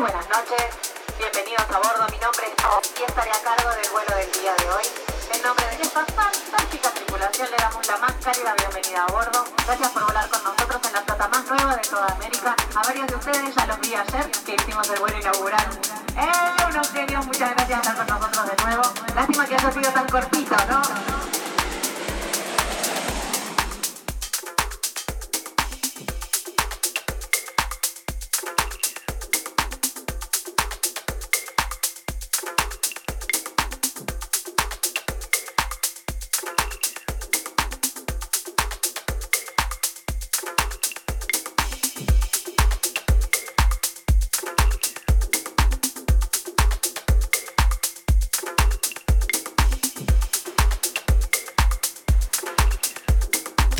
buenas noches, bienvenidos a bordo. Mi nombre es y estaré a cargo del vuelo del día de hoy. En nombre de esta fantástica tripulación le damos la más cálida bienvenida a bordo. Gracias por volar con nosotros en la flota más nueva de toda América. A varios de ustedes ya los vi ayer que hicimos el vuelo inaugural. ¡Eh! Unos genios, muchas gracias por estar con nosotros de nuevo. Lástima que haya sido tan cortito, ¿no?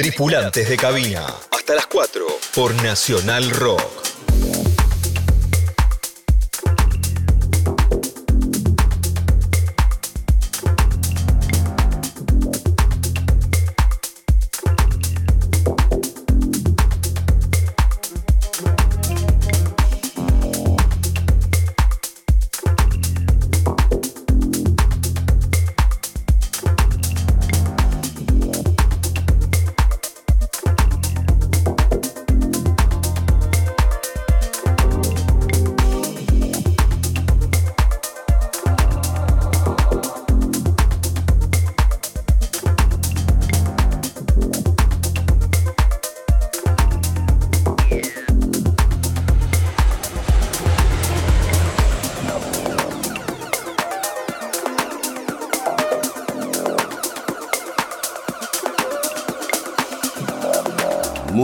Tripulantes de cabina. Hasta las 4 por Nacional Rock.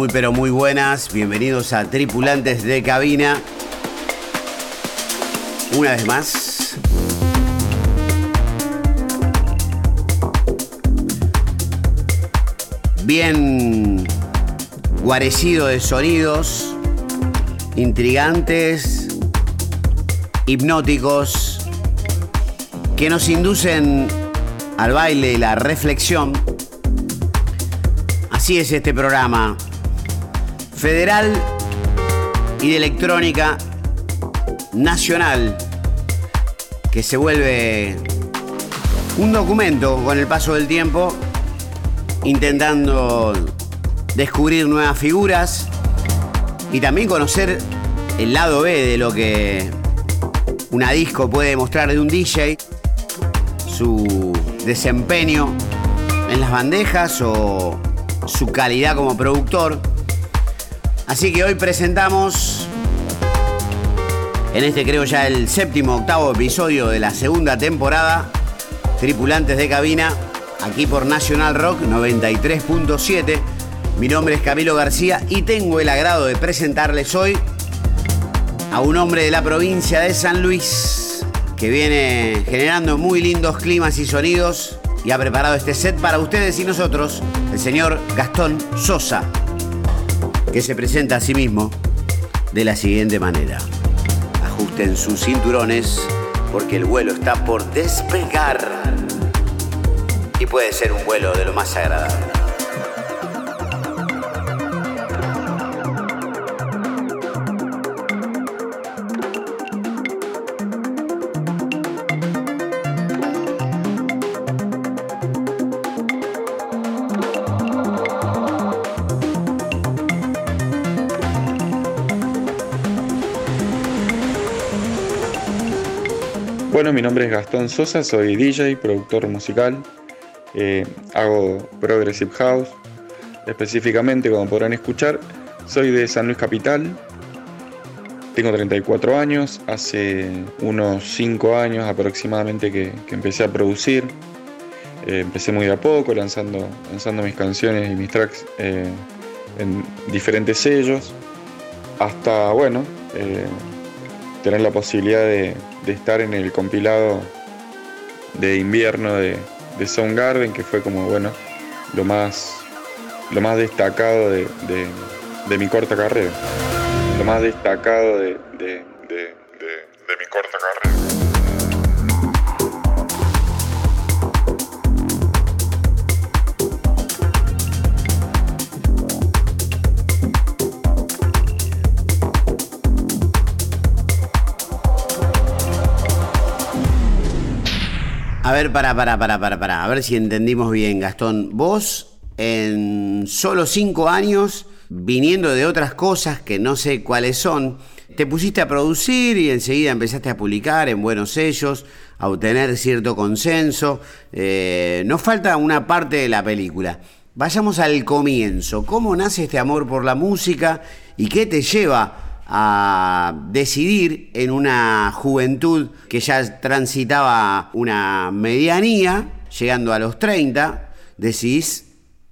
Pero muy buenas. Bienvenidos a Tripulantes de Cabina. Una vez más. Bien guarecido de sonidos, intrigantes, hipnóticos, que nos inducen al baile y la reflexión. Así es este programa, federal y de electrónica nacional que se vuelve un documento con el paso del tiempo intentando descubrir nuevas figuras y también conocer el lado B de lo que una disco puede mostrar de un DJ, su desempeño en las bandejas o su calidad como productor. Así que hoy presentamos, en este creo ya el séptimo, octavo episodio de la segunda temporada, Tripulantes de Cabina, aquí por National Rock 93.7. Mi nombre es Camilo García y tengo el agrado de presentarles hoy a un hombre de la provincia de San Luis que viene generando muy lindos climas y sonidos y ha preparado este set para ustedes y nosotros, el señor Gastón Sosa que se presenta a sí mismo de la siguiente manera. Ajusten sus cinturones porque el vuelo está por despegar y puede ser un vuelo de lo más agradable. Bueno, mi nombre es Gastón Sosa, soy DJ, productor musical, eh, hago Progressive House, específicamente como podrán escuchar, soy de San Luis Capital, tengo 34 años, hace unos 5 años aproximadamente que, empecé a producir, eh, empecé muy a poco lanzando, lanzando mis canciones y mis tracks eh, en diferentes sellos, hasta, bueno, tener la posibilidad de de estar en el compilado de invierno de, de Soundgarden, que fue como, bueno, lo más, lo más destacado de, mi corta carrera. Lo más destacado de, de ver, para, para, para, para, para. A ver si entendimos bien, Gastón. Vos, en solo cinco años, viniendo de otras cosas que no sé cuáles son, te pusiste a producir y enseguida empezaste a publicar en buenos sellos, a obtener cierto consenso. Eh, nos falta una parte de la película. Vayamos al comienzo. ¿Cómo nace este amor por la música y qué te lleva a decidir en una juventud que ya transitaba una medianía, llegando a los 30, decís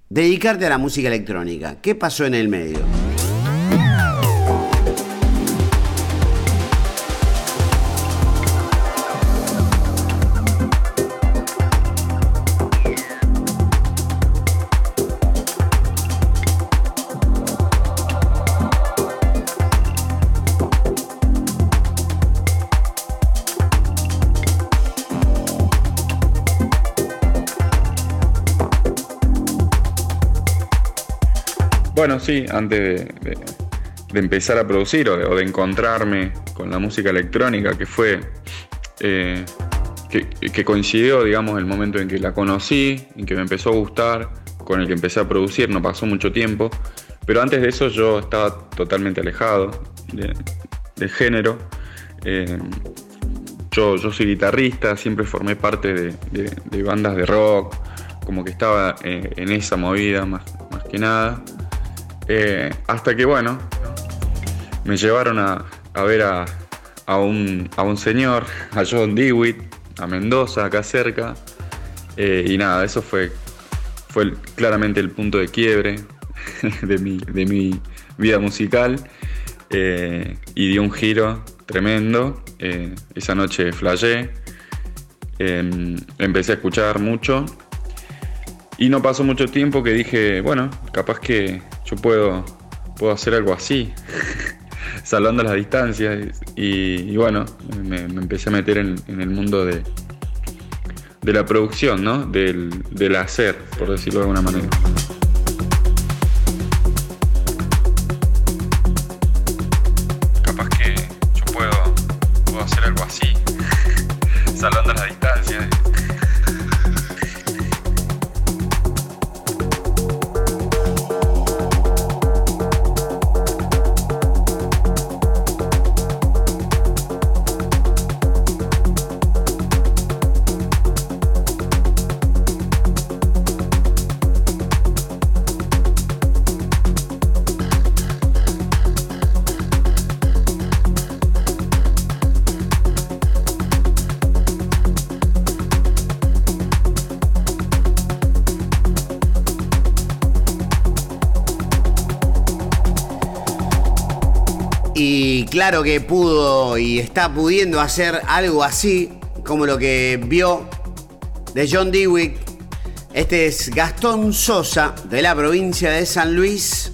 dedicarte a la música electrónica. ¿Qué pasó en el medio? Sí, antes de, empezar a producir o de, encontrarme con la música electrónica, que fue eh, que, coincidió, digamos, el momento en que la conocí, en que me empezó a gustar, con el que empecé a producir, no pasó mucho tiempo, pero antes de eso yo estaba totalmente alejado del género. Eh, yo, yo, soy guitarrista, siempre formé parte de, bandas de rock, como que estaba eh, en esa movida más que nada. Eh, hasta que, bueno, me llevaron a, ver a, un, señor, a John Dewitt, a Mendoza, acá cerca. Eh, y nada, eso fue, fue claramente el punto de quiebre de mi, vida musical. Eh, y dio un giro tremendo. esa noche flashé. Em, empecé a escuchar mucho. Y no pasó mucho tiempo que dije, bueno, capaz que yo puedo, puedo hacer algo así, salvando las distancias. Y, bueno, me, empecé a meter en, el mundo de, de la producción, ¿no? Del, del hacer, por decirlo de alguna manera. Que pudo y está pudiendo hacer algo así, como lo que vio de John Dewick. Este es Gastón Sosa, de la provincia de San Luis,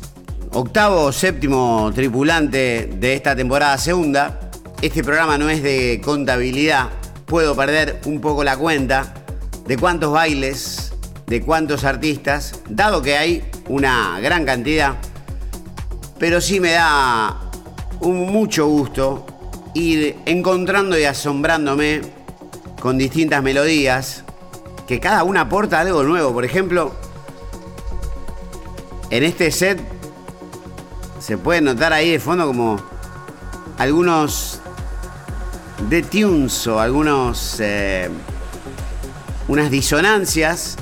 octavo o séptimo tripulante de esta temporada segunda. Este programa no es de contabilidad, puedo perder un poco la cuenta de cuántos bailes, de cuántos artistas, dado que hay una gran cantidad, pero sí me da un mucho gusto ir encontrando y asombrándome con distintas melodías, que cada una aporta algo nuevo. Por ejemplo, en este set se puede notar ahí de fondo como algunos de tunes o algunos eh, unas disonancias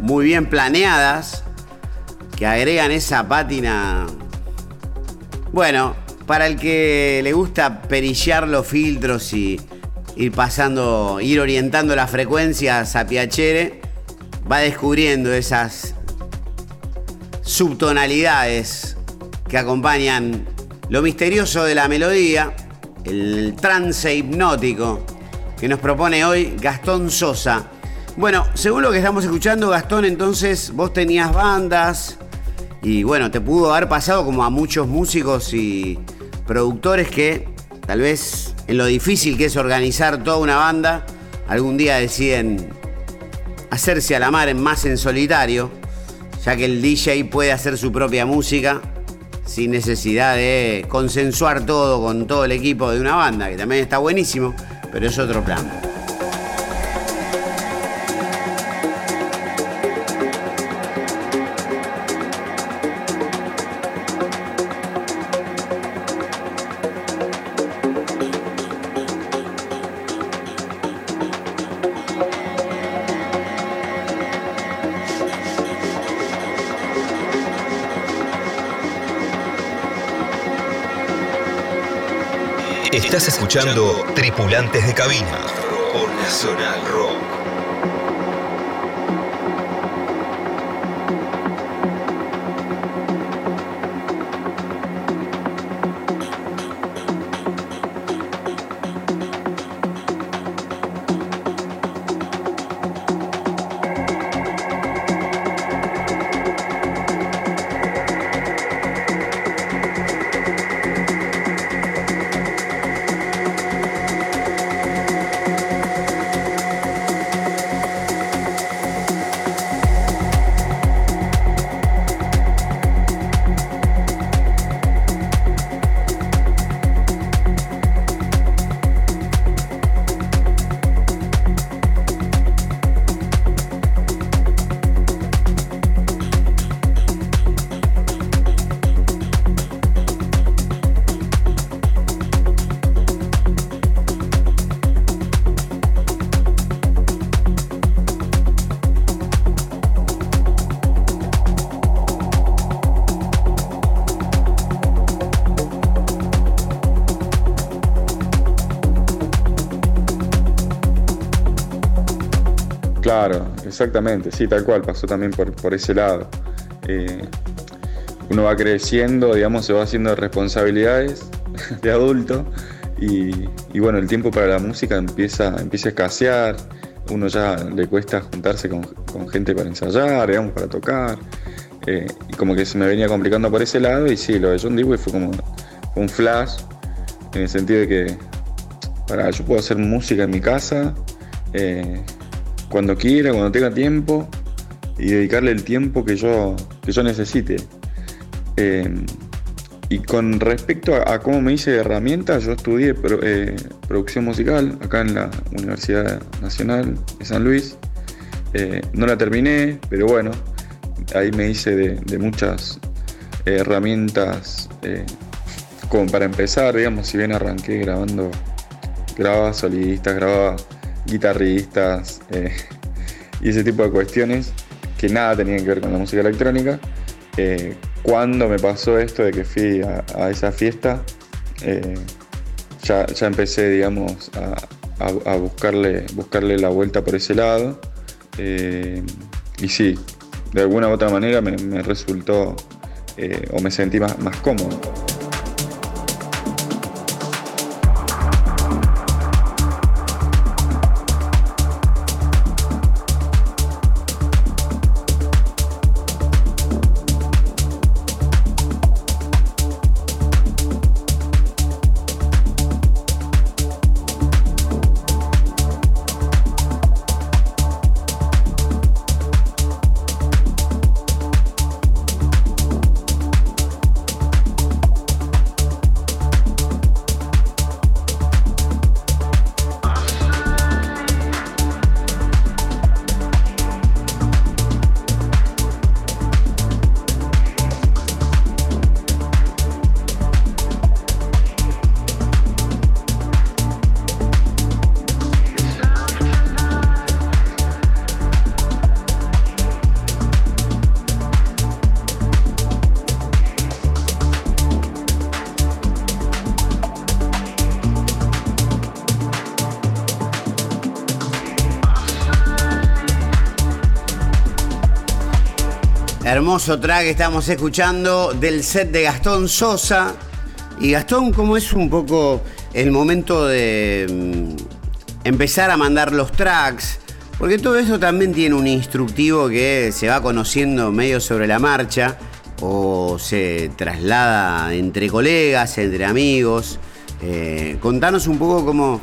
muy bien planeadas que agregan esa pátina bueno, para el que le gusta perillar los filtros y ir pasando, ir orientando las frecuencias a Piacere, va descubriendo esas subtonalidades que acompañan lo misterioso de la melodía, el trance hipnótico que nos propone hoy Gastón Sosa. Bueno, según lo que estamos escuchando, Gastón, entonces vos tenías bandas, y bueno, te pudo haber pasado como a muchos músicos y productores que tal vez en lo difícil que es organizar toda una banda, algún día deciden hacerse a la mar en más en solitario, ya que el DJ puede hacer su propia música sin necesidad de consensuar todo con todo el equipo de una banda, que también está buenísimo, pero es otro plan. Estás escuchando Tripulantes de Cabina. Exactamente, sí, tal cual, pasó también por, ese lado. Eh, uno va creciendo, digamos, se va haciendo responsabilidades de adulto y, bueno, el tiempo para la música empieza, empieza a escasear, uno ya le cuesta juntarse con, gente para ensayar, digamos, para tocar, eh, y como que se me venía complicando por ese lado y sí, lo de John Dewey fue como un flash, en el sentido de que para, yo puedo hacer música en mi casa, eh, cuando quiera, cuando tenga tiempo y dedicarle el tiempo que yo, que yo necesite. Eh, y con respecto a, cómo me hice herramientas, yo estudié eh, producción musical acá en la Universidad Nacional de San Luis. Eh, no la terminé, pero bueno, ahí me hice de, muchas herramientas como para empezar, digamos, si bien arranqué grabando, grababa solidistas, grababa guitarristas eh, y ese tipo de cuestiones que nada tenían que ver con la música electrónica. Eh, cuando me pasó esto de que fui a, esa fiesta, eh, ya, empecé, digamos, a, buscarle, buscarle la vuelta por ese lado. y sí, de alguna u otra manera me, resultó o me sentí más, más cómodo. Hermoso track que estamos escuchando del set de Gastón Sosa. Y Gastón, ¿cómo es un poco el momento de mm, empezar a mandar los tracks? Porque todo eso también tiene un instructivo que se va conociendo medio sobre la marcha o se traslada entre colegas, entre amigos. Eh, contanos un poco cómo,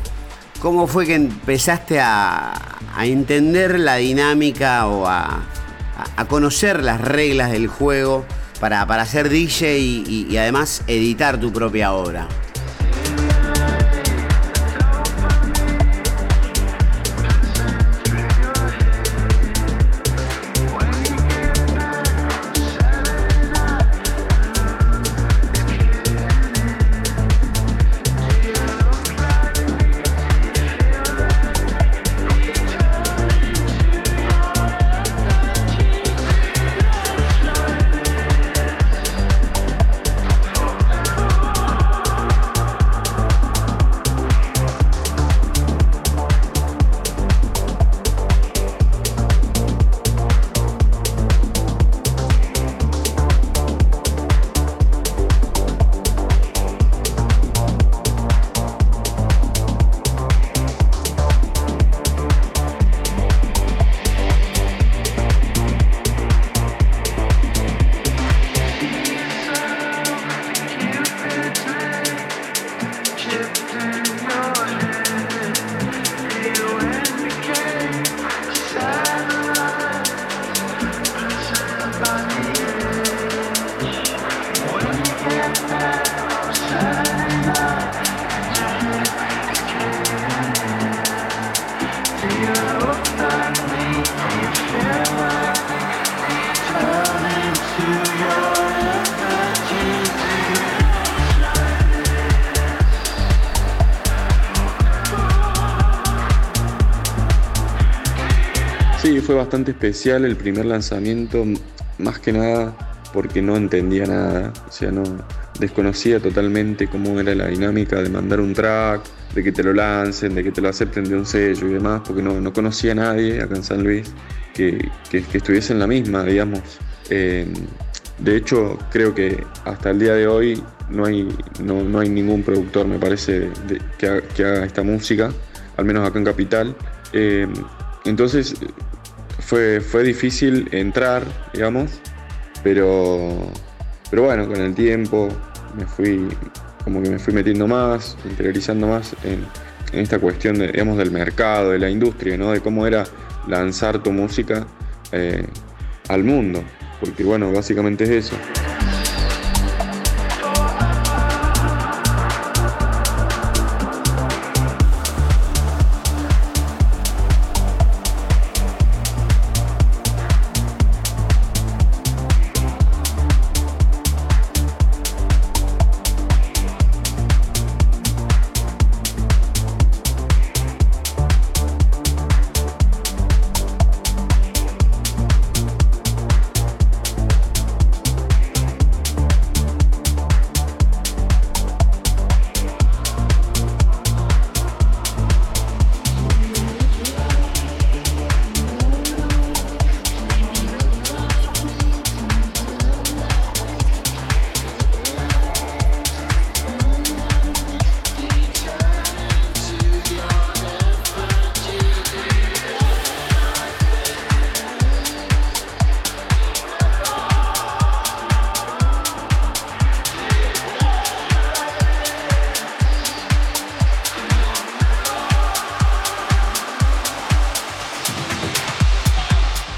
cómo fue que empezaste a, a entender la dinámica o a, a, conocer las reglas del juego para, para ser DJ y además editar tu propia obra. Fue bastante especial el primer lanzamiento, más que nada porque no entendía nada, o sea, no desconocía totalmente cómo era la dinámica de mandar un track, de que te lo lancen, de que te lo acepten de un sello y demás, porque no, conocía a nadie acá en San Luis que, estuviese en la misma, digamos. Eh, de hecho, creo que hasta el día de hoy no hay, no, hay ningún productor, me parece, que, haga, esta música, al menos acá en Capital. Eh, entonces fue, fue difícil entrar, digamos, pero, pero bueno, con el tiempo me fui, como que me fui metiendo más, interiorizando más en, esta cuestión de, digamos, del mercado, de la industria, ¿no? de cómo era lanzar tu música eh, al mundo, porque bueno, básicamente es eso.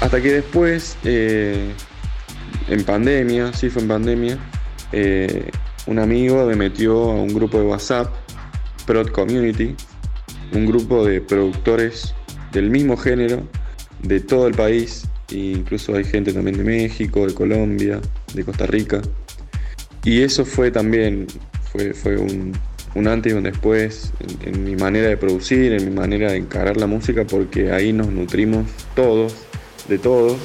Hasta que después, eh, en pandemia, sí fue en pandemia, eh, un amigo me metió a un grupo de WhatsApp, Prod Community, un grupo de productores del mismo género de todo el país, e incluso hay gente también de México, de Colombia, de Costa Rica. Y eso fue también, fue, fue un, antes y un después en, en mi manera de producir, en mi manera de encarar la música, porque ahí nos nutrimos todos de todo.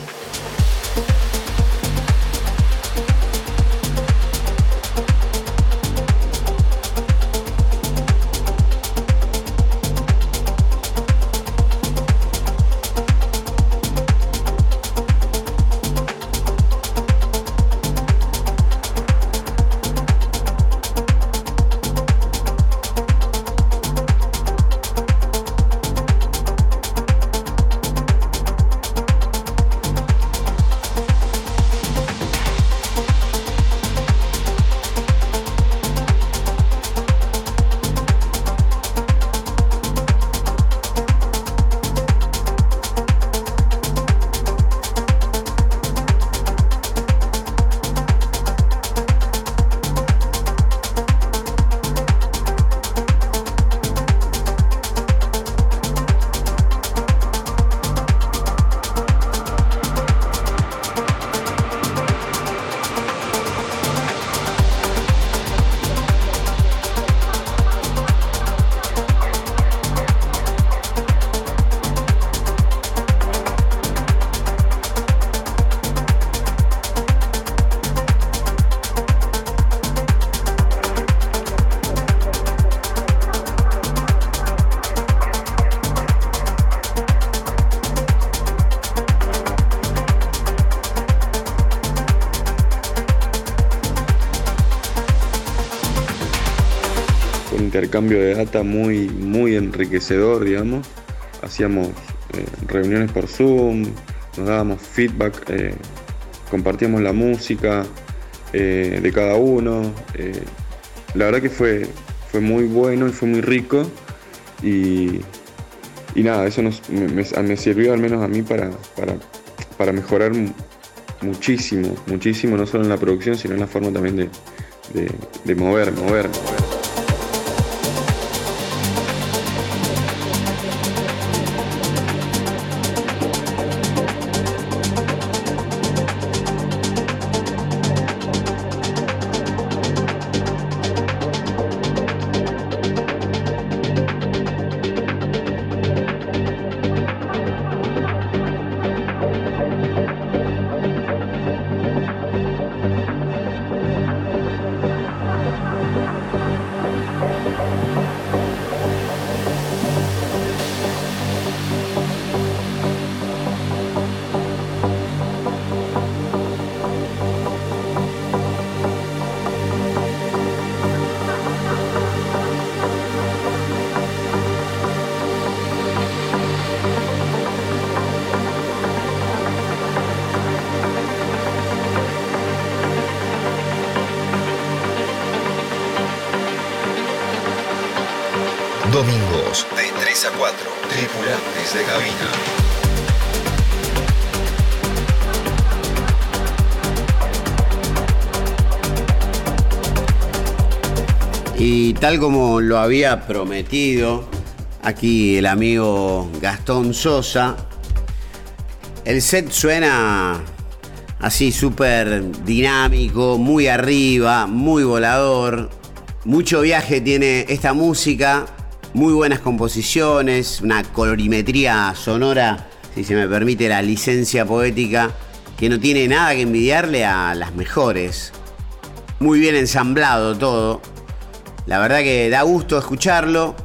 Cambio de data muy, muy enriquecedor, digamos. Hacíamos eh, reuniones por Zoom, nos dábamos feedback, eh, compartíamos la música eh, de cada uno. la verdad que fue, fue muy bueno y fue muy rico. Y, nada, eso nos, me, sirvió al menos a mí para, para, mejorar muchísimo, muchísimo, no solo en la producción, sino en la forma también de, de, de mover, mover, de 3 a 4. Tripulantes de cabina. Y tal como lo había prometido aquí el amigo Gastón Sosa, el set suena así súper dinámico, muy arriba, muy volador. Mucho viaje tiene esta música, muy buenas composiciones, una colorimetría sonora, si se me permite la licencia poética, que no tiene nada que envidiarle a las mejores. Muy bien ensamblado todo. La verdad que da gusto escucharlo.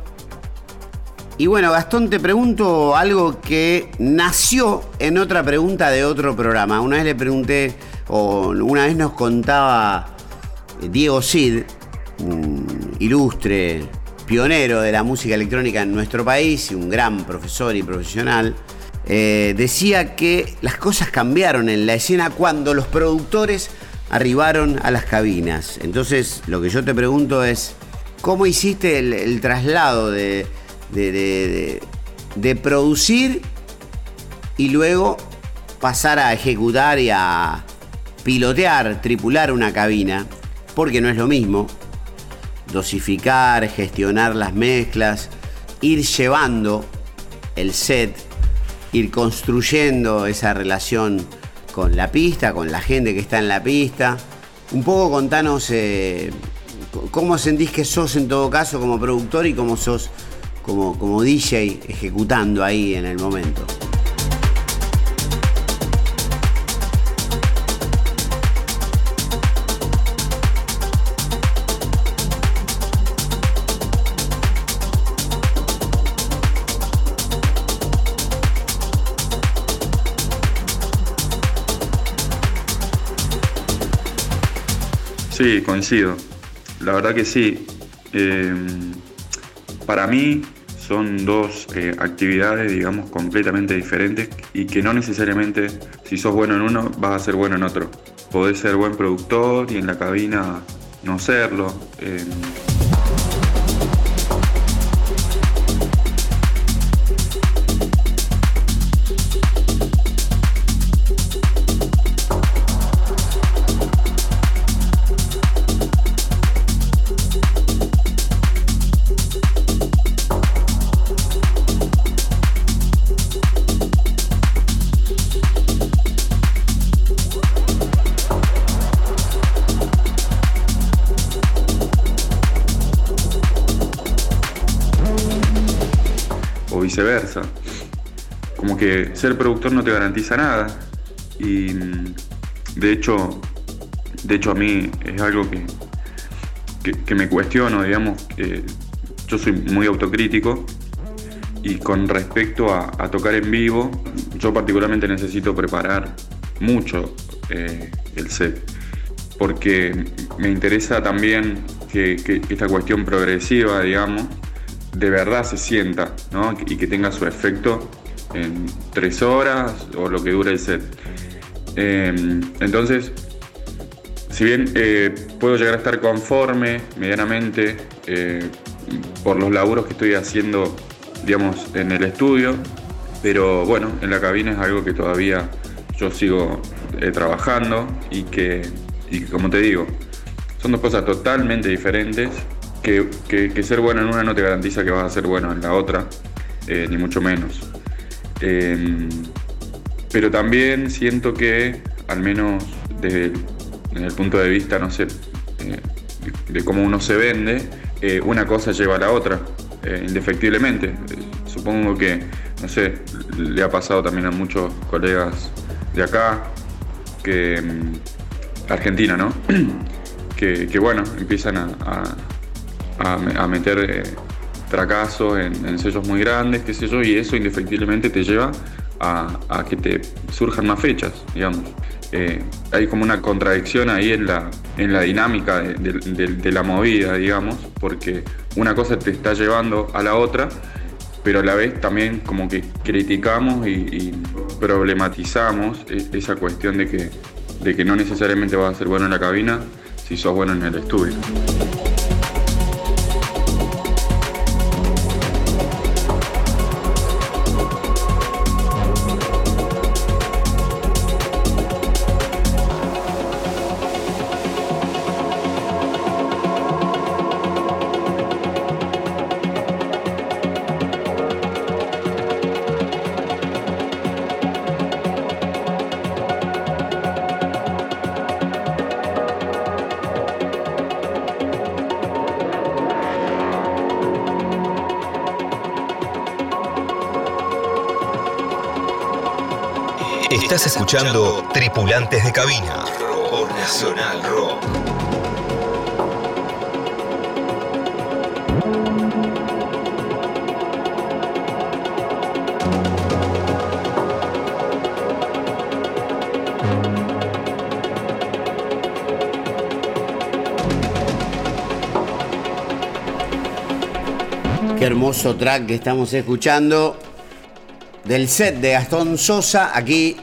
Y bueno, Gastón, te pregunto algo que nació en otra pregunta de otro programa. Una vez le pregunté, o una vez nos contaba Diego Cid, ilustre pionero de la música electrónica en nuestro país y un gran profesor y profesional, eh, decía que las cosas cambiaron en la escena cuando los productores arribaron a las cabinas. Entonces, lo que yo te pregunto es, ¿Cómo hiciste el, traslado de, de, producir y luego pasar a ejecutar y a pilotear, tripular una cabina? Porque no es lo mismo. Dosificar, gestionar las mezclas, ir llevando el set, ir construyendo esa relación con la pista, con la gente que está en la pista. Un poco contanos eh, ¿Cómo sentís que sos en todo caso como productor y cómo sos como, como DJ ejecutando ahí en el momento? Sí, coincido. La verdad que sí. Em, para mí son dos eh, actividades, digamos, completamente diferentes y que no necesariamente si sos bueno en uno vas a ser bueno en otro. Podés ser buen productor y en la cabina no serlo. Em, viceversa. Como que ser productor no te garantiza nada. Y de hecho, de hecho a mí es algo que, que, me cuestiono, digamos, yo soy muy autocrítico y con respecto a, tocar en vivo, yo particularmente necesito preparar mucho eh, el set, porque me interesa también que, esta cuestión progresiva, digamos, de verdad se sienta y que tenga su efecto en tres horas o lo que dure el set. Em, entonces, si bien eh, puedo llegar a estar conforme medianamente eh, por los laburos que estoy haciendo, digamos, en el estudio, pero bueno, en la cabina es algo que todavía yo sigo eh, trabajando y que, y como te digo, son dos cosas totalmente diferentes que, ser bueno en una no te garantiza que vas a ser bueno en la otra, eh, ni mucho menos. Em, pero también siento que, al menos desde el, punto de vista, no sé, eh, de cómo uno se vende, eh, una cosa lleva a la otra, indefectiblemente. supongo que, no sé, le ha pasado también a muchos colegas de acá, que em, Argentina, ¿no? que, bueno, empiezan a, meter eh, en, sellos muy grandes, qué sé yo, y eso indefectiblemente te lleva a, que te surjan más fechas, digamos. Eh, hay como una contradicción ahí en la, en la dinámica de, la movida, digamos, porque una cosa te está llevando a la otra, pero a la vez también como que criticamos y, problematizamos e, esa cuestión de que, de que no necesariamente vas a ser bueno en la cabina si sos bueno en el estudio. Estás escuchando Tripulantes de Cabina por Nacional Rock. Qué hermoso track que estamos escuchando del set de Gastón Sosa aquí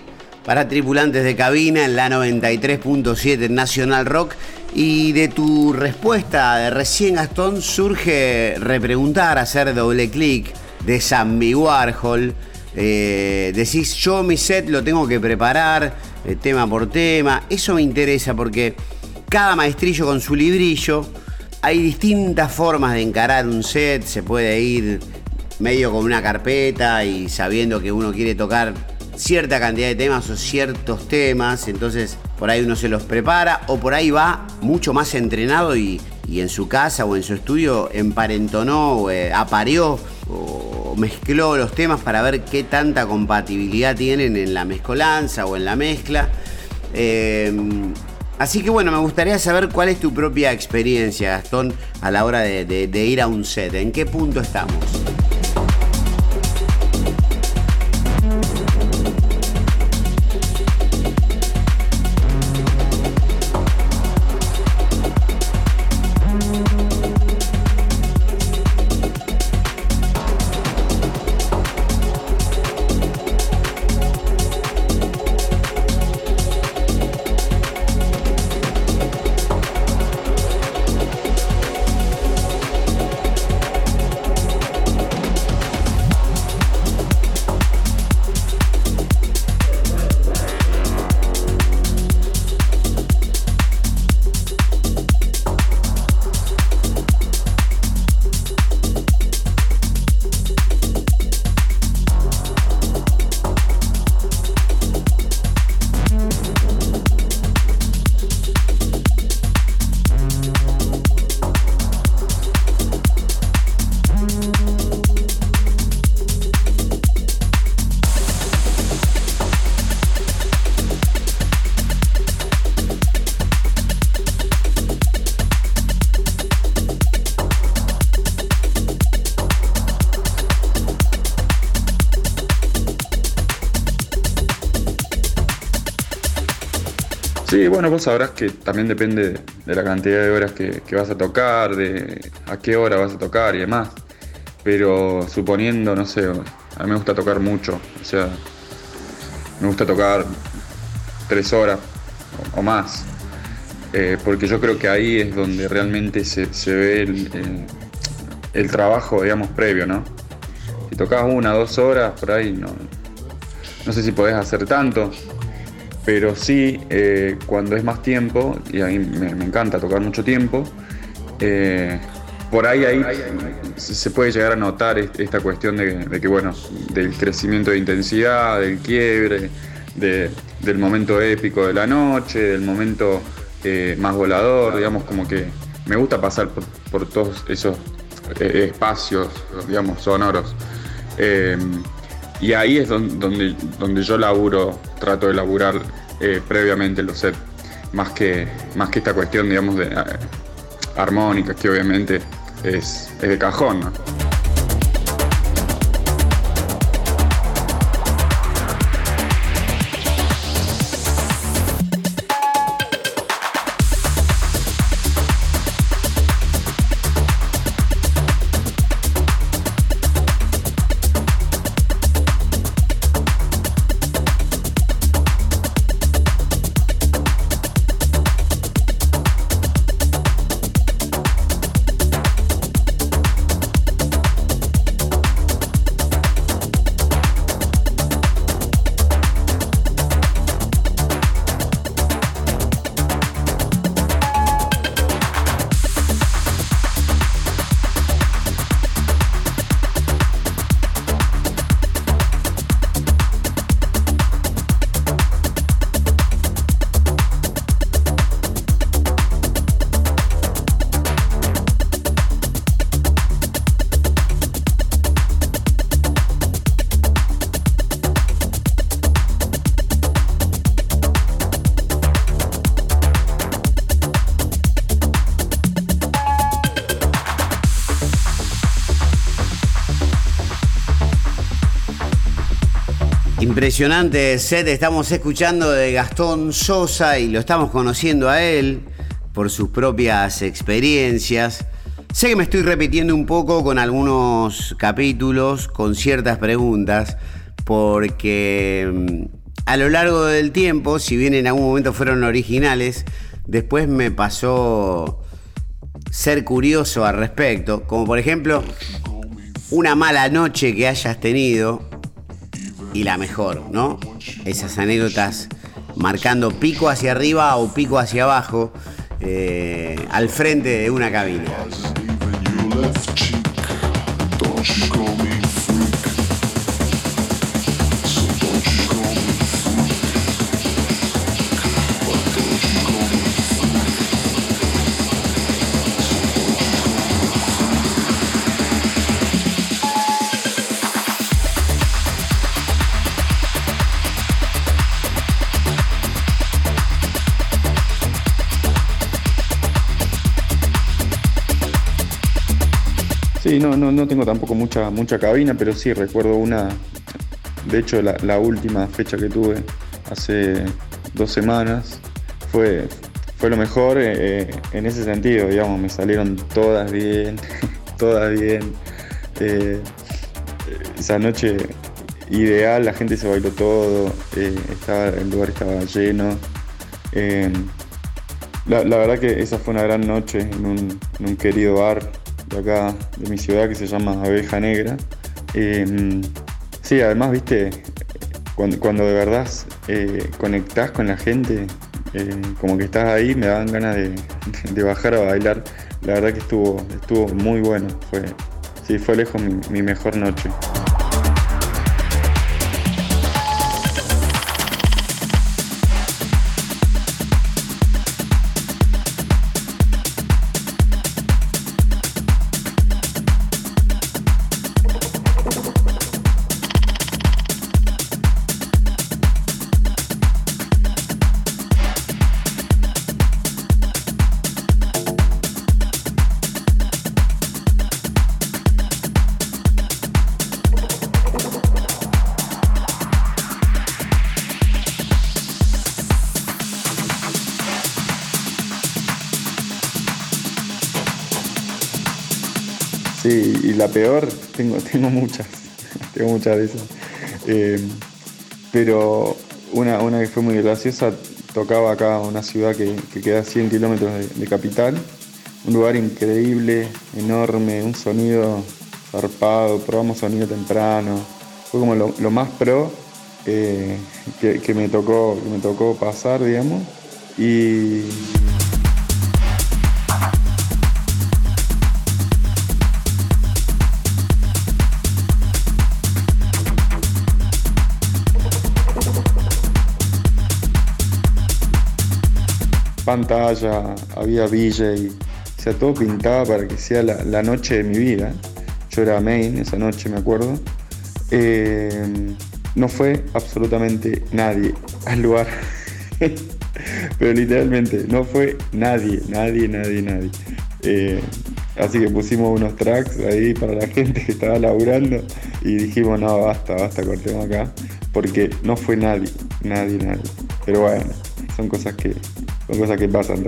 para tripulantes de cabina en la 93.7 Nacional Rock. Y de tu respuesta de recién Gastón surge repreguntar, hacer doble clic de Sammy Warhol. Eh, decís, yo mi set lo tengo que preparar eh, tema por tema. Eso me interesa porque cada maestrillo con su librillo. Hay distintas formas de encarar un set. Se puede ir medio con una carpeta y sabiendo que uno quiere tocar cierta cantidad de temas o ciertos temas, entonces por ahí uno se los prepara o por ahí va mucho más entrenado y, en su casa o en su estudio emparentonó, eh, apareó o mezcló los temas para ver qué tanta compatibilidad tienen en la mezcolanza o en la mezcla. Eh, así que bueno, me gustaría saber cuál es tu propia experiencia, Gastón, a la hora de ir a un set. ¿En qué punto estamos? Sí, bueno, vos sabrás que también depende de la cantidad de horas que, vas a tocar, de a qué hora vas a tocar y demás. Pero suponiendo, no sé, a mí me gusta tocar mucho, o sea, me gusta tocar tres horas o, más, eh, porque yo creo que ahí es donde realmente se, ve el, el, trabajo, digamos, previo, ¿no? Si tocas una, dos horas, por ahí no, no sé si podés hacer tanto, pero sí eh, cuando es más tiempo, y a mí me, encanta tocar mucho tiempo, eh, por ahí, ahí se puede llegar a notar esta cuestión de, que, bueno, del crecimiento de intensidad, del quiebre, del momento épico de la noche, del momento eh, más volador, digamos, como que me gusta pasar por, todos esos espacios, digamos, sonoros. Y ahí es donde, donde, yo laburo, trato de laburar eh, previamente los sets, más que, más que esta cuestión, digamos, de eh, armónica, que obviamente es, es de cajón, ¿no? Impresionante set, estamos escuchando de Gastón Sosa y lo estamos conociendo a él por sus propias experiencias. Sé que me estoy repitiendo un poco con algunos capítulos, con ciertas preguntas, porque mm, a lo largo del tiempo, si bien en algún momento fueron originales, después me pasó ser curioso al respecto, como por ejemplo una mala noche que hayas tenido y la mejor, ¿no? Esas anécdotas marcando pico hacia arriba o pico hacia abajo eh, al frente de una cabina. No, no, tengo tampoco mucha, mucha cabina, pero sí recuerdo una, de hecho la, última fecha que tuve hace dos semanas fue, fue lo mejor eh, en ese sentido, digamos, me salieron todas bien, todas bien. Eh, esa noche ideal, la gente se bailó todo, eh, estaba, el lugar estaba lleno. La, verdad que esa fue una gran noche en un, en un querido bar acá, de mi ciudad, que se llama Abeja Negra. Em, sí, además, viste, cuando, de verdad eh, conectás con la gente, eh, como que estás ahí, me daban ganas de, bajar a bailar. La verdad que estuvo, estuvo muy bueno. Fue, sí, fue lejos mi mejor noche. Peor, tengo, tengo muchas, tengo muchas de esas. Eh, pero una, una que fue muy graciosa, tocaba acá una ciudad que, queda a 100 kilómetros de, capital, un lugar increíble, enorme, un sonido zarpado, probamos sonido temprano, fue como lo, más pro eh, que, me tocó, que me tocó pasar, digamos. Y pantalla, había DJ, o sea, todo pintaba para que sea la, noche de mi vida. Yo era main esa noche, me acuerdo. Eh, no fue absolutamente nadie al lugar. Pero literalmente, no fue nadie, nadie, nadie, nadie. Eh, así que pusimos unos tracks ahí para la gente que estaba laburando y dijimos, no, basta, basta, cortemos acá. Porque no fue nadie, nadie, nadie. Pero bueno, son cosas que, son cosas que pasan,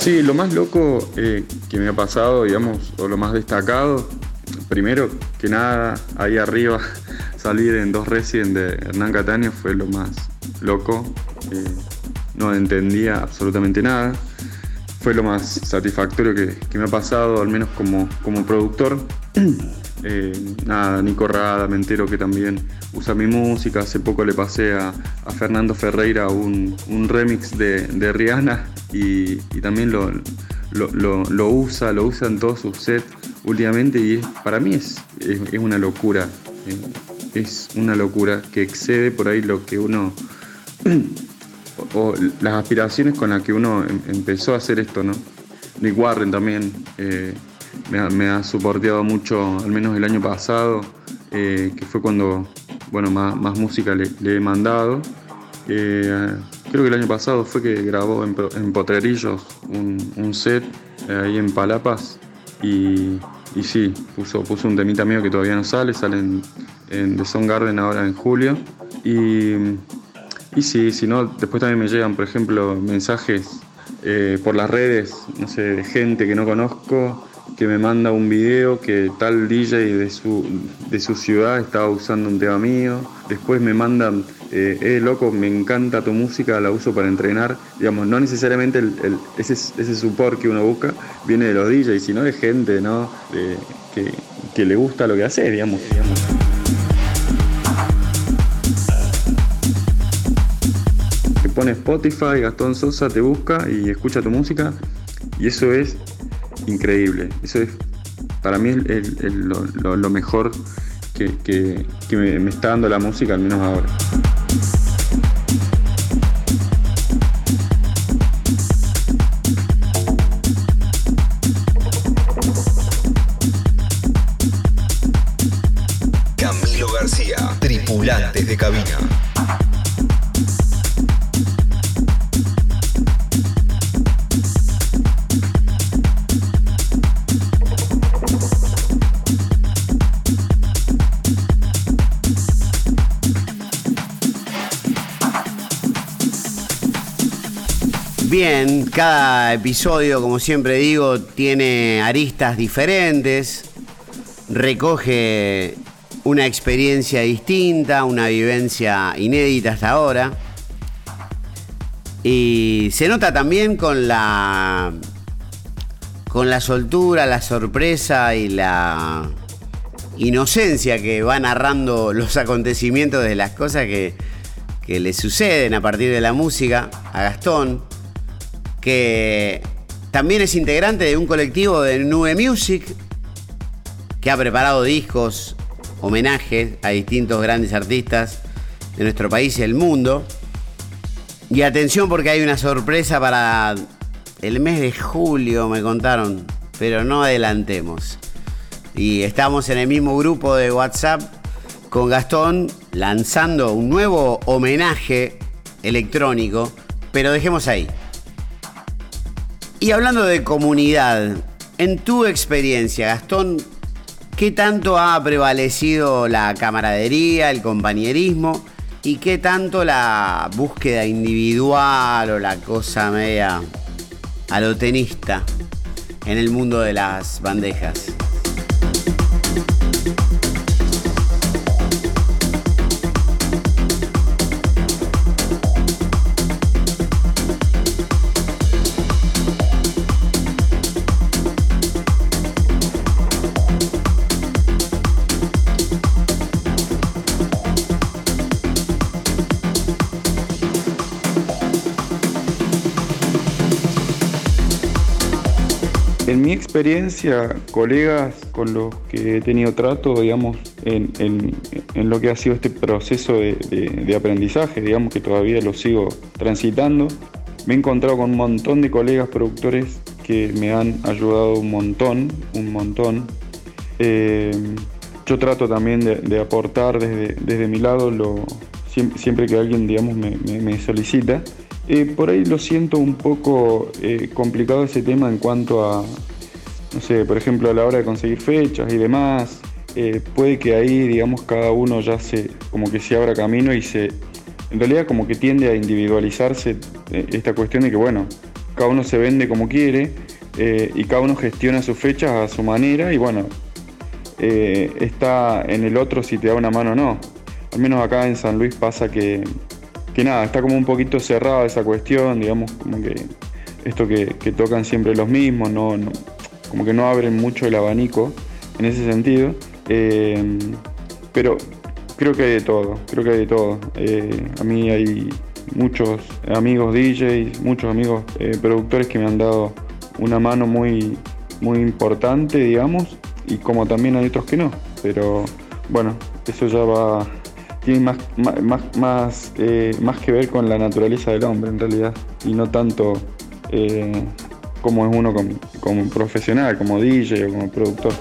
Sí, lo más loco eh, que me ha pasado, digamos, o lo más destacado, primero que nada, ahí arriba, salir en dos Resident de Hernán Cataño fue lo más loco. Eh, no entendía absolutamente nada. Fue lo más satisfactorio que, me ha pasado, al menos como, como productor. Eh, nada, Nico Rada, me entero que también usa mi música. Hace poco le pasé a, Fernando Ferreira un, remix de, Rihanna y, también lo, lo, usa, lo usa en todos sus sets últimamente y para mí es, es, una locura. Eh, es una locura que excede por ahí lo que uno o, las aspiraciones con las que uno em, empezó a hacer esto, ¿no? Nick Warren también eh, me, ha, me, mucho, al menos el año pasado. que fue cuando bueno, más, música le, he mandado. creo que el año pasado fue que grabó en, Potrerillos un, set ahí en Palapas y, sí, puso, puso un temita mío que todavía no sale, sale en, The Song Garden ahora en julio. Y, y sí, si no, después también me llegan, por ejemplo, mensajes eh, por las redes, no sé, de gente que no conozco, que me manda un video que tal DJ de su, de su ciudad estaba usando un tema mío. Después me mandan, eh, eh loco, me encanta tu música, la uso para entrenar. Digamos, no necesariamente el, ese, ese support que uno busca viene de los DJs, sino de gente, ¿no? que, que, le gusta lo que hace, digamos. digamos. Pone Spotify, Gastón Sosa te busca y escucha tu música y eso es increíble. Eso es para mí lo, mejor que, me, está dando la música, al menos ahora. Camilo García, tripulantes de cabina. Cada episodio, como siempre digo, tiene aristas diferentes, recoge una experiencia distinta, una vivencia inédita hasta ahora. Y se nota también con la con la soltura, la sorpresa y la inocencia que va narrando los acontecimientos de las cosas que, que le suceden a partir de la música a Gastón que también es integrante de un colectivo de Nube Music, que ha preparado discos, homenajes a distintos grandes artistas de nuestro país y el mundo. Y atención porque hay una sorpresa para el mes de julio, me contaron, pero no adelantemos. Y estamos en el mismo grupo de WhatsApp con Gastón lanzando un nuevo homenaje electrónico, pero dejemos ahí. Y hablando de comunidad, en tu experiencia, Gastón, ¿qué tanto ha prevalecido la camaradería, el compañerismo y qué tanto la búsqueda individual o la cosa media a lo tenista en el mundo de las bandejas? Experiencia, colegas con los que he tenido trato, digamos, en, lo que ha sido este proceso de, aprendizaje, digamos que todavía lo sigo transitando, me he encontrado con un montón de colegas productores que me han ayudado un montón, un montón. Eh, yo trato también de, aportar desde, mi lado siempre, que alguien, digamos, me, solicita. Eh, por ahí lo siento un poco eh, complicado ese tema en cuanto a, no sé, por ejemplo, a la hora de conseguir fechas y demás. Eh, puede que ahí, digamos, cada uno ya se, como que se abra camino y se, en realidad como que tiende a individualizarse esta cuestión de que, bueno, cada uno se vende como quiere y cada uno gestiona sus fechas a su manera y, bueno, está en el otro si te da una mano o no. Al menos acá en San Luis pasa que que nada, está como un poquito cerrada esa cuestión, digamos, como que esto que, tocan siempre los mismos, no, como que no abren mucho el abanico en ese sentido. Eh, pero creo que hay de todo, creo que hay de todo. Eh, a mí hay muchos amigos DJs, muchos amigos eh, productores que me han dado una mano muy, muy importante, digamos, y como también hay otros que no. Pero bueno, eso ya va tiene más, más, más, más que ver con la naturaleza del hombre en realidad y no tanto como es uno como, como profesional, como DJ o como productor.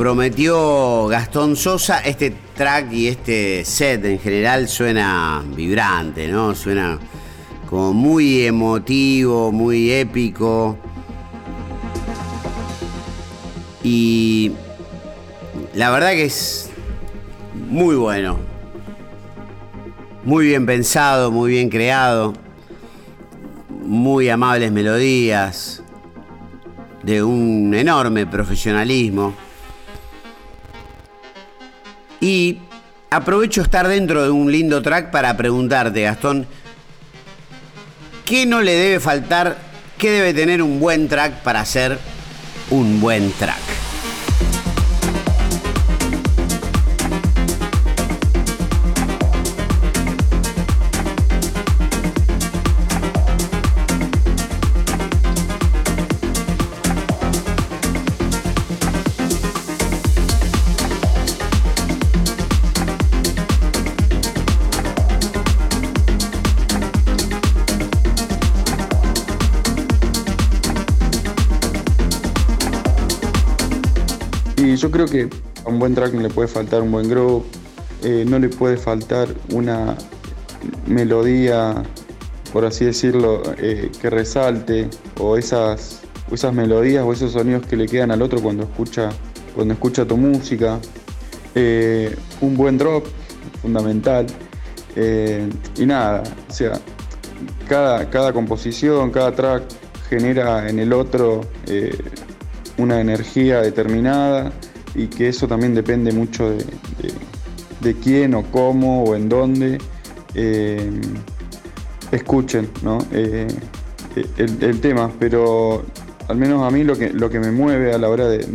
Prometió Gastón Sosa, este track y este set en general suena vibrante, ¿no? Suena como muy emotivo, muy épico. Y la verdad que es muy bueno. Muy bien pensado, muy bien creado. Muy amables melodías. De un enorme profesionalismo. Y aprovecho estar dentro de un lindo track para preguntarte, Gastón, ¿qué no le debe faltar? ¿Qué debe tener un buen track para hacer un buen track? Buen track no le puede faltar un buen groove, eh, no le puede faltar una melodía, por así decirlo, eh, que resalte, o esas, esas melodías o esos sonidos que le quedan al otro cuando escucha, cuando escucha tu música. Eh, un buen drop, fundamental. y nada, o sea, cada, cada composición, cada track genera en el otro una energía determinada y que eso también depende mucho de, quién o cómo o en dónde eh, escuchen eh, el, tema, pero al menos a mí lo que, lo que me mueve a la hora de,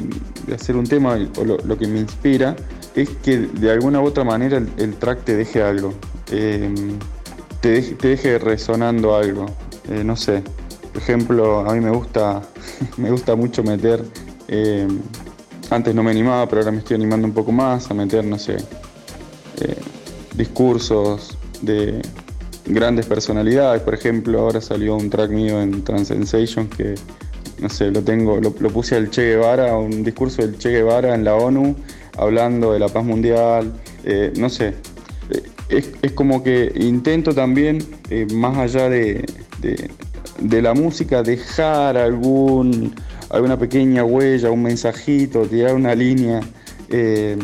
hacer un tema o lo, que me inspira es que de alguna u otra manera el, track te deje algo, eh, te, deje, resonando algo, no sé. Por ejemplo, a mí me gusta, me gusta mucho meter antes no me animaba, pero ahora me estoy animando un poco más a meter, no sé, eh, discursos de grandes personalidades. Por ejemplo, ahora salió un track mío en Transensation que, no sé, lo tengo, lo, puse al Che Guevara, un discurso del Che Guevara en la ONU, hablando de la paz mundial, eh, no sé. Eh, es, como que intento también, más allá de, de la música, dejar algún alguna pequeña huella, un mensajito, tirar una línea eh,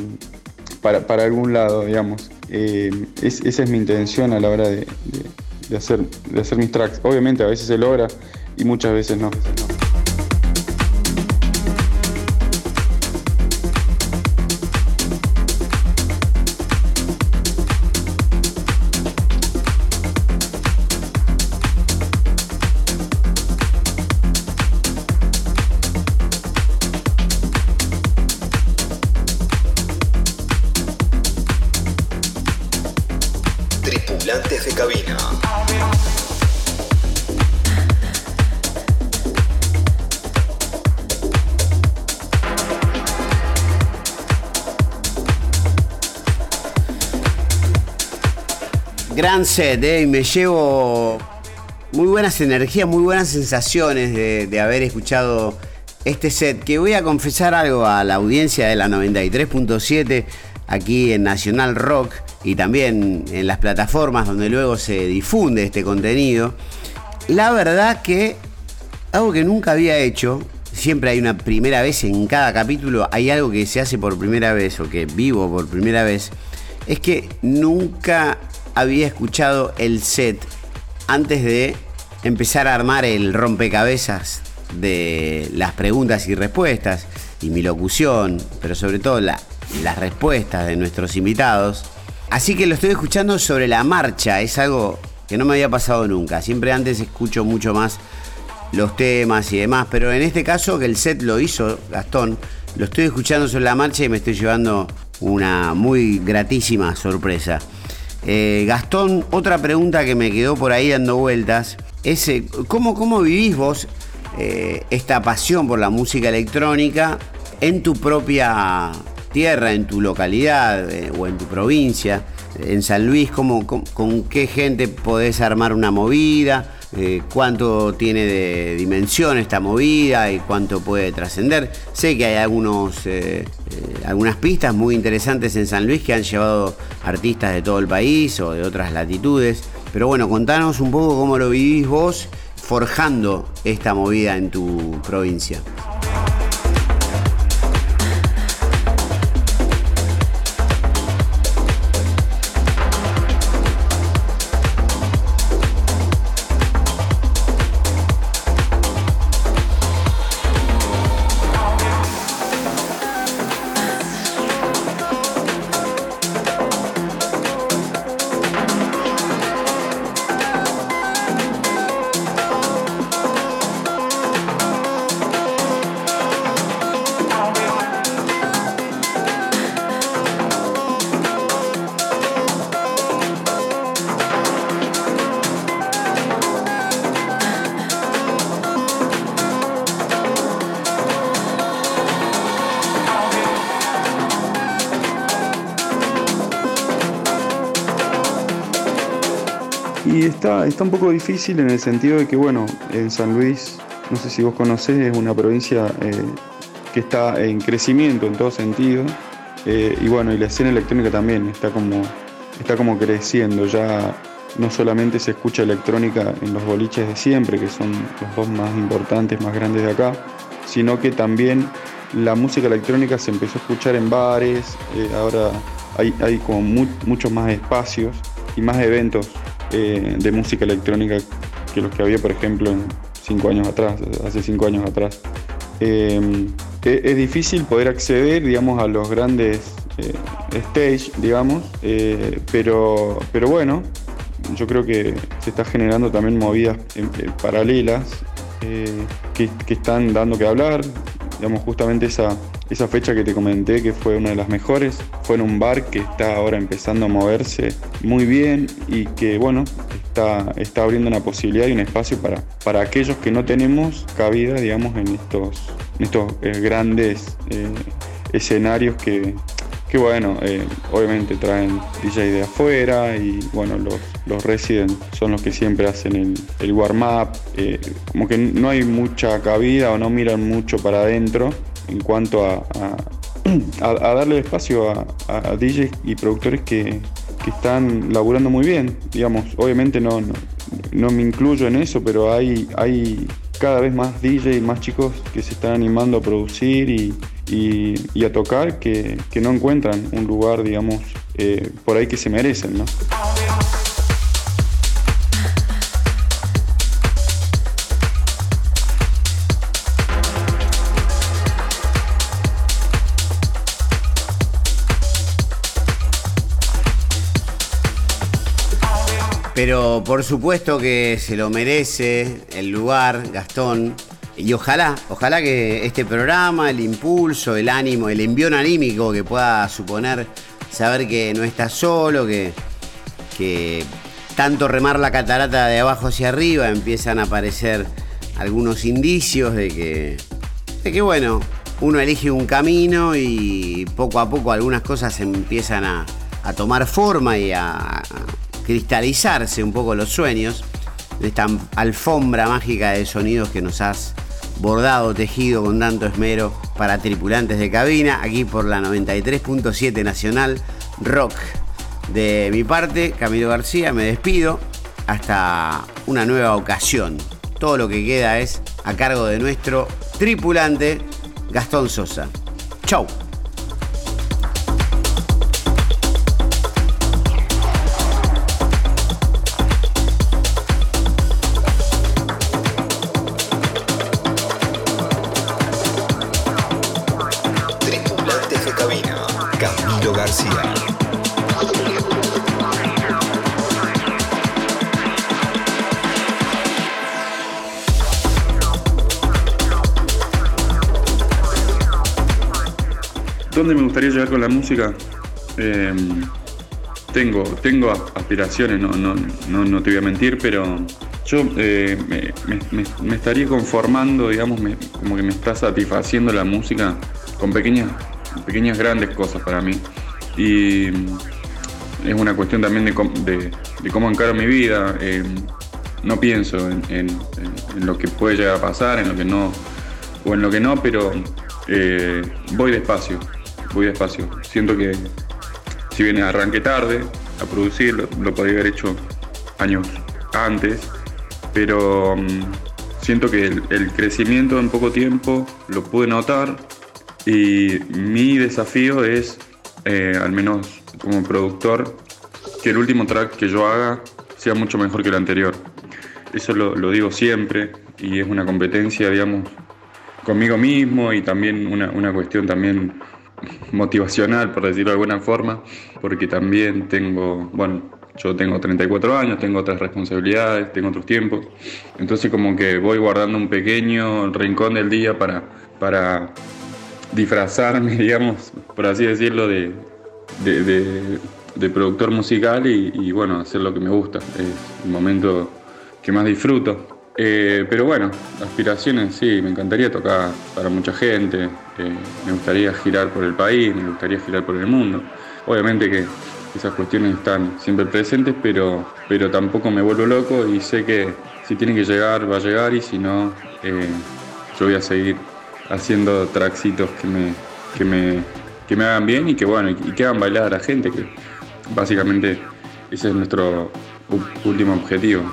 para, algún lado, digamos. Eh, esa es mi intención a la hora de, hacer, de hacer mis tracks. Obviamente a veces se logra y muchas veces no. Set. Y me llevo muy buenas energías, muy buenas sensaciones de, haber escuchado este set. Que voy a confesar algo a la audiencia de la 93.7 aquí en Nacional Rock y también en las plataformas donde luego se difunde este contenido. La verdad que algo que nunca había hecho, siempre hay una primera vez en cada capítulo, hay algo que se hace por primera vez o que vivo por primera vez, es que nunca había escuchado el set antes de empezar a armar el rompecabezas de las preguntas y respuestas y mi locución, pero sobre todo las respuestas de nuestros invitados. Así que lo estoy escuchando sobre la marcha, es algo que no me había pasado nunca. Siempre antes escucho mucho más los temas y demás, pero en este caso que el set lo hizo Gastón, lo estoy escuchando sobre la marcha y me estoy llevando una muy gratísima sorpresa. Eh, Gastón, otra pregunta que me quedó por ahí dando vueltas es eh, ¿cómo, ¿cómo, vivís vos eh, esta pasión por la música electrónica en tu propia tierra, en tu localidad o en tu provincia? En San Luis, ¿cómo, con, qué gente podés armar una movida? Eh, cuánto tiene de dimensión esta movida y cuánto puede trascender. Sé que hay algunos, eh, algunas pistas muy interesantes en San Luis que han llevado artistas de todo el país o de otras latitudes. Pero bueno, contanos un poco cómo lo vivís vos forjando esta movida en tu provincia. Y está, está un poco difícil en el sentido de que, bueno, en San Luis, no sé si vos conocés, es una provincia eh, que está en crecimiento en todo sentido. Eh, y bueno, y la escena electrónica también está como, está como creciendo. Ya no solamente se escucha electrónica en los boliches de siempre, que son los dos más importantes, más grandes de acá, sino que también la música electrónica se empezó a escuchar en bares, eh, ahora hay, hay como muchos más espacios y más eventos eh, de música electrónica que los que había, por ejemplo, cinco años atrás, hace cinco años atrás. Em, e-, es, difícil poder acceder, digamos, a los grandes eh, stage, digamos, eh, pero, pero bueno, yo creo que se está generando también movidas paralelas que, que están dando que hablar, digamos, justamente esa esa fecha que te comenté, que fue una de las mejores, fue en un bar que está ahora empezando a moverse muy bien y que, bueno, está, está abriendo una posibilidad y un espacio para, para aquellos que no tenemos cabida, digamos, en estos, estos eh, grandes eh, escenarios que, que bueno, eh, obviamente traen DJ de afuera y bueno, los, los son los que siempre hacen el, el warm-up, como que no hay mucha cabida o no miran mucho para adentro en cuanto a, a, darle espacio a, DJs y productores que, están laburando muy bien. Digamos, obviamente no, no, me incluyo en eso, pero hay, hay cada vez más DJs, más chicos que se están animando a producir y, y, a tocar que, no encuentran un lugar, digamos, eh, por ahí que se merecen, ¿no? Pero por supuesto que se lo merece el lugar, Gastón. Y ojalá, ojalá que este programa, el impulso, el ánimo, el envión anímico que pueda suponer saber que no está solo, que, que tanto remar la catarata de abajo hacia arriba empiezan a aparecer algunos indicios de que, de que bueno, uno elige un camino y poco a poco algunas cosas empiezan a, a tomar forma y a, cristalizarse un poco los sueños de esta alfombra mágica de sonidos que nos has bordado, tejido con tanto esmero para tripulantes de cabina, aquí por la 93.7 Nacional Rock. De mi parte, Camilo García, me despido hasta una nueva ocasión. Todo lo que queda es a cargo de nuestro tripulante Gastón Sosa. Chau. Gustaría llegar con la música? Em, tengo, tengo aspiraciones, no, no, te voy a mentir, pero yo eh, me, estaría conformando, digamos, como que me está satisfaciendo la música con pequeñas, pequeñas grandes cosas para mí. Y es una cuestión también de, cómo encaro mi vida. Em, no pienso en, lo que puede llegar a pasar, en lo que no, o en lo que no, pero eh, voy despacio, voy despacio. Siento que si bien arranqué tarde a producir, lo, podría haber hecho años antes, pero mm, siento que el, crecimiento en poco tiempo lo pude notar y mi desafío es, eh, al menos como productor, que el último track que yo haga sea mucho mejor que el anterior. Eso lo, digo siempre y es una competencia, digamos, conmigo mismo y también una, una cuestión también motivacional, por decirlo de alguna forma, porque también tengo, bueno, yo tengo 34 años, tengo otras responsabilidades, tengo otros tiempos, entonces como que voy guardando un pequeño rincón del día para, para disfrazarme, digamos, por así decirlo, de, de, productor musical y, bueno, hacer lo que me gusta, es el momento que más disfruto. Eh, pero bueno, aspiraciones sí, me encantaría tocar para mucha gente, eh, me gustaría girar por el país, me gustaría girar por el mundo. Obviamente que esas cuestiones están siempre presentes, pero, pero tampoco me vuelvo loco y sé que si tiene que llegar, va a llegar y si no, eh, yo voy a seguir haciendo traxitos que me, que me, que me hagan bien y que bueno, y que hagan bailar a la gente, que básicamente ese es nuestro último objetivo.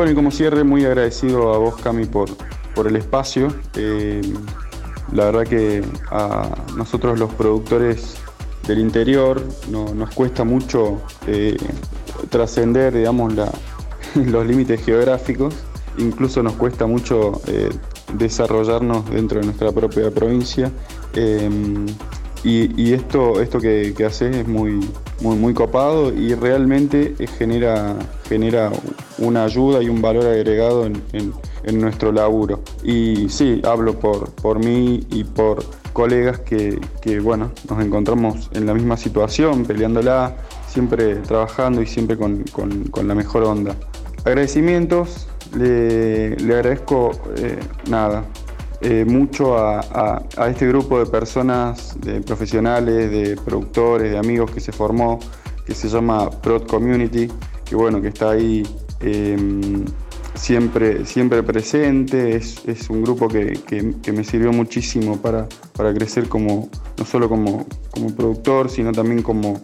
Bueno, y como cierre, muy agradecido a vos, Cami, por, por el espacio. Eh, la verdad que a nosotros los productores del interior nos cuesta mucho eh, trascender, digamos, los límites geográficos. Incluso nos cuesta mucho eh, desarrollarnos dentro de nuestra propia provincia. Y, esto, esto que, que haces es muy, muy, copado y realmente genera, genera una ayuda y un valor agregado en, nuestro laburo. Y sí, hablo por, por mí y por colegas que, bueno, nos encontramos en la misma situación, peleándola, siempre trabajando y siempre con, la mejor onda. Agradecimientos, le, agradezco eh, nada, eh, mucho a, este grupo de personas, de profesionales, de productores, de amigos que se formó, que se llama Prod Community, que bueno, que está ahí em, siempre, siempre presente, es, un grupo que, me sirvió muchísimo para, crecer como, no solo como, productor, sino también como,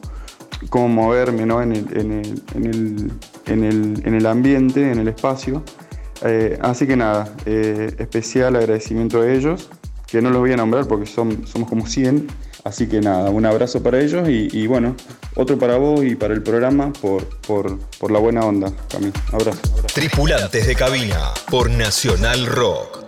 como moverme en, el, en el, en el ambiente, en el espacio. Eh, así que nada, eh, especial agradecimiento a ellos, que no los voy a nombrar porque son, somos como 100. Así que nada, un abrazo para ellos y, bueno, otro para vos y para el programa por, por, por la buena onda, Camilo. Abrazo, abrazo. Tripulantes de cabina por Nacional Rock.